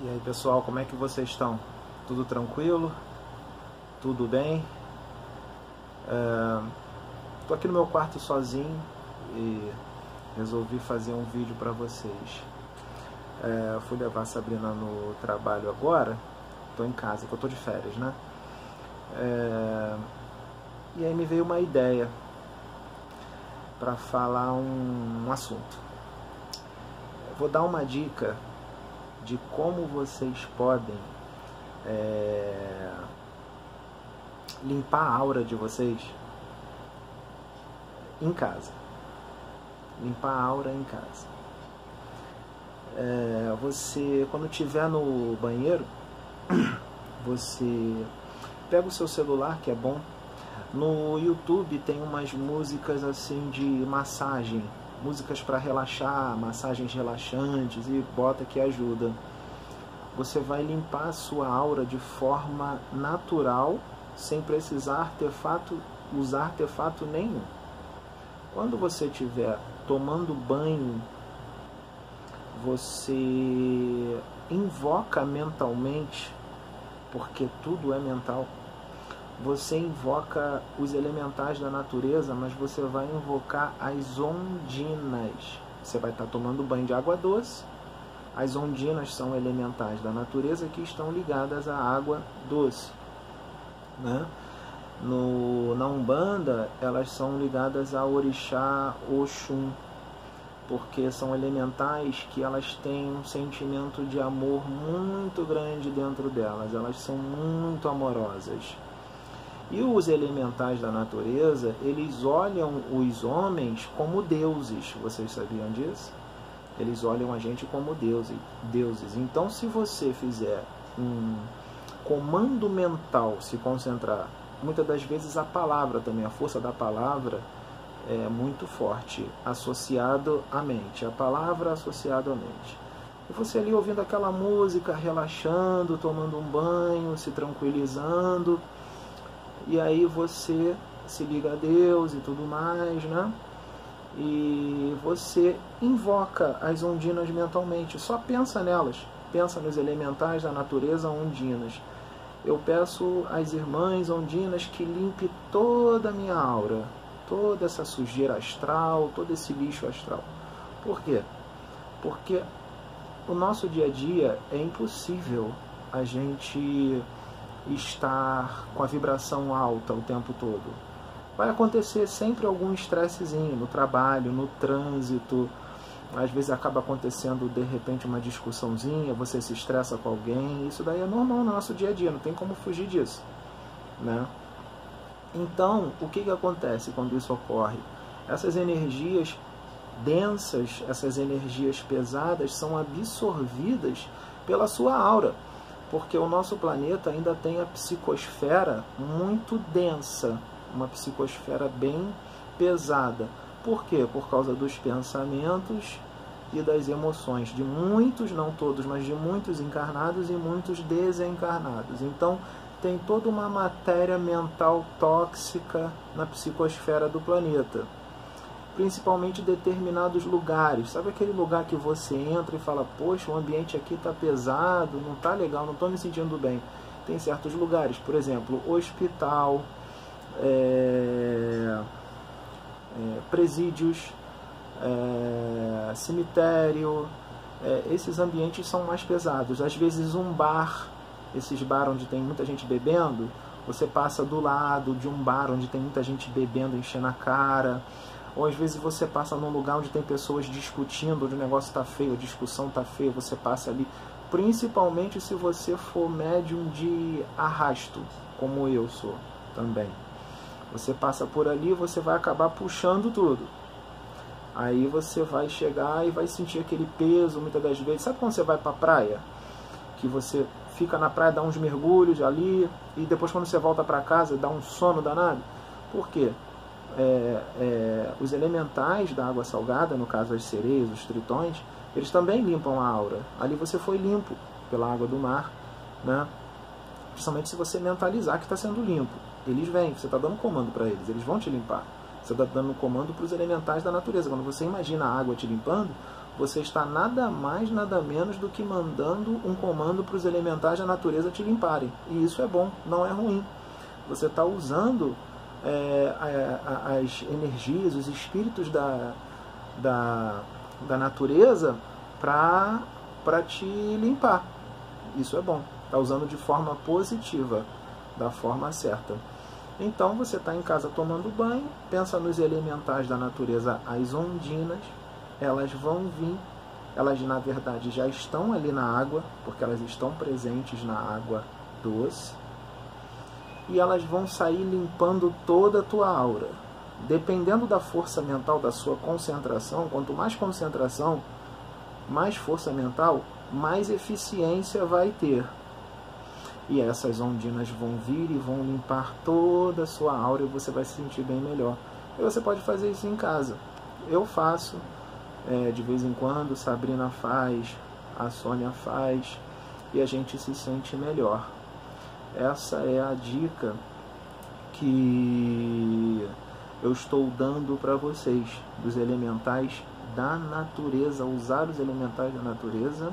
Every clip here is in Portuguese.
E aí pessoal, como é que vocês estão? Tudo tranquilo? Tudo bem? Estou aqui no meu quarto sozinho e resolvi fazer um vídeo para vocês. É, fui levar a Sabrina no trabalho agora, estou em casa, que eu estou de férias, né? É, e aí me veio uma ideia para falar um, um assunto. vou dar uma dica de como vocês podem é, limpar a aura de vocês em casa. Limpar a aura em casa. É, você, quando estiver no banheiro, você pega o seu celular, que é bom. No YouTube tem umas músicas assim de massagem músicas para relaxar, massagens relaxantes e bota que ajuda. Você vai limpar a sua aura de forma natural, sem precisar artefato, usar artefato nenhum. Quando você estiver tomando banho, você invoca mentalmente, porque tudo é mental você invoca os elementais da natureza, mas você vai invocar as ondinas. Você vai estar tomando banho de água doce. As ondinas são elementais da natureza que estão ligadas à água doce. Né? No, na Umbanda, elas são ligadas a Orixá Oxum, porque são elementais que elas têm um sentimento de amor muito grande dentro delas, elas são muito amorosas. E os elementais da natureza, eles olham os homens como deuses. Vocês sabiam disso? Eles olham a gente como deuses. deuses. Então, se você fizer um comando mental, se concentrar, muitas das vezes a palavra também, a força da palavra é muito forte, associado à mente. A palavra associada à mente. E você ali ouvindo aquela música, relaxando, tomando um banho, se tranquilizando e aí você se liga a Deus e tudo mais, né? E você invoca as ondinas mentalmente, só pensa nelas, pensa nos elementais da natureza ondinas. Eu peço às irmãs ondinas que limpe toda a minha aura, toda essa sujeira astral, todo esse lixo astral. Por quê? Porque o nosso dia a dia é impossível a gente estar com a vibração alta o tempo todo. Vai acontecer sempre algum estressezinho no trabalho, no trânsito. Às vezes acaba acontecendo de repente uma discussãozinha, você se estressa com alguém. Isso daí é normal no nosso dia a dia, não tem como fugir disso. Né? Então, o que, que acontece quando isso ocorre? Essas energias densas, essas energias pesadas são absorvidas pela sua aura porque o nosso planeta ainda tem a psicosfera muito densa, uma psicosfera bem pesada. Por quê? Por causa dos pensamentos e das emoções de muitos, não todos, mas de muitos encarnados e muitos desencarnados. Então, tem toda uma matéria mental tóxica na psicosfera do planeta principalmente determinados lugares. Sabe aquele lugar que você entra e fala, poxa, o ambiente aqui está pesado, não está legal, não estou me sentindo bem. Tem certos lugares, por exemplo, hospital, é, é, presídios, é, cemitério, é, esses ambientes são mais pesados. Às vezes um bar, esses bar onde tem muita gente bebendo, você passa do lado de um bar onde tem muita gente bebendo, enchendo a cara ou às vezes você passa num lugar onde tem pessoas discutindo, onde o negócio está feio, a discussão está feia, você passa ali. Principalmente se você for médium de arrasto, como eu sou também. Você passa por ali você vai acabar puxando tudo. Aí você vai chegar e vai sentir aquele peso muitas das vezes. Sabe quando você vai para a praia? Que você fica na praia, dá uns mergulhos ali e depois quando você volta para casa dá um sono danado? Por quê? É, é, os elementais da água salgada, no caso as sereias, os tritões, eles também limpam a aura. Ali você foi limpo pela água do mar, né? principalmente se você mentalizar que está sendo limpo. Eles vêm, você está dando comando para eles, eles vão te limpar. Você está dando comando para os elementais da natureza. Quando você imagina a água te limpando, você está nada mais, nada menos do que mandando um comando para os elementais da natureza te limparem. E isso é bom, não é ruim. Você está usando é, as energias, os espíritos da, da, da natureza para te limpar. Isso é bom. Está usando de forma positiva, da forma certa. Então você está em casa tomando banho, pensa nos elementais da natureza, as ondinas, elas vão vir, elas na verdade já estão ali na água, porque elas estão presentes na água doce, e elas vão sair limpando toda a tua aura. Dependendo da força mental, da sua concentração, quanto mais concentração, mais força mental, mais eficiência vai ter. E essas ondinas vão vir e vão limpar toda a sua aura e você vai se sentir bem melhor. E você pode fazer isso em casa. Eu faço, é, de vez em quando, Sabrina faz, a Sônia faz, e a gente se sente melhor. Essa é a dica que eu estou dando para vocês dos elementais da natureza, usar os elementais da natureza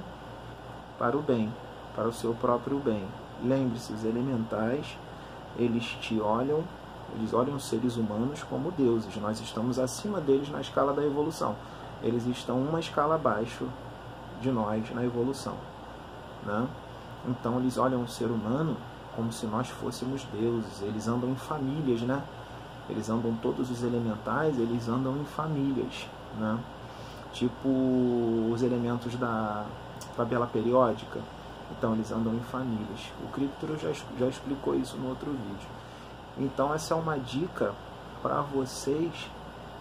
para o bem, para o seu próprio bem. Lembre-se, os elementais, eles te olham, eles olham os seres humanos como deuses. Nós estamos acima deles na escala da evolução. Eles estão uma escala abaixo de nós na evolução. Né? Então eles olham o ser humano como se nós fôssemos deuses. Eles andam em famílias, né? Eles andam todos os elementais, eles andam em famílias, né? Tipo os elementos da tabela periódica então eles andam em famílias. O Cryptoro já, já explicou isso no outro vídeo. Então essa é uma dica para vocês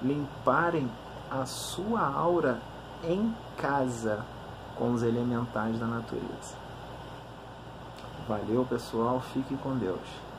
limparem a sua aura em casa com os elementais da natureza. Valeu pessoal, fique com Deus.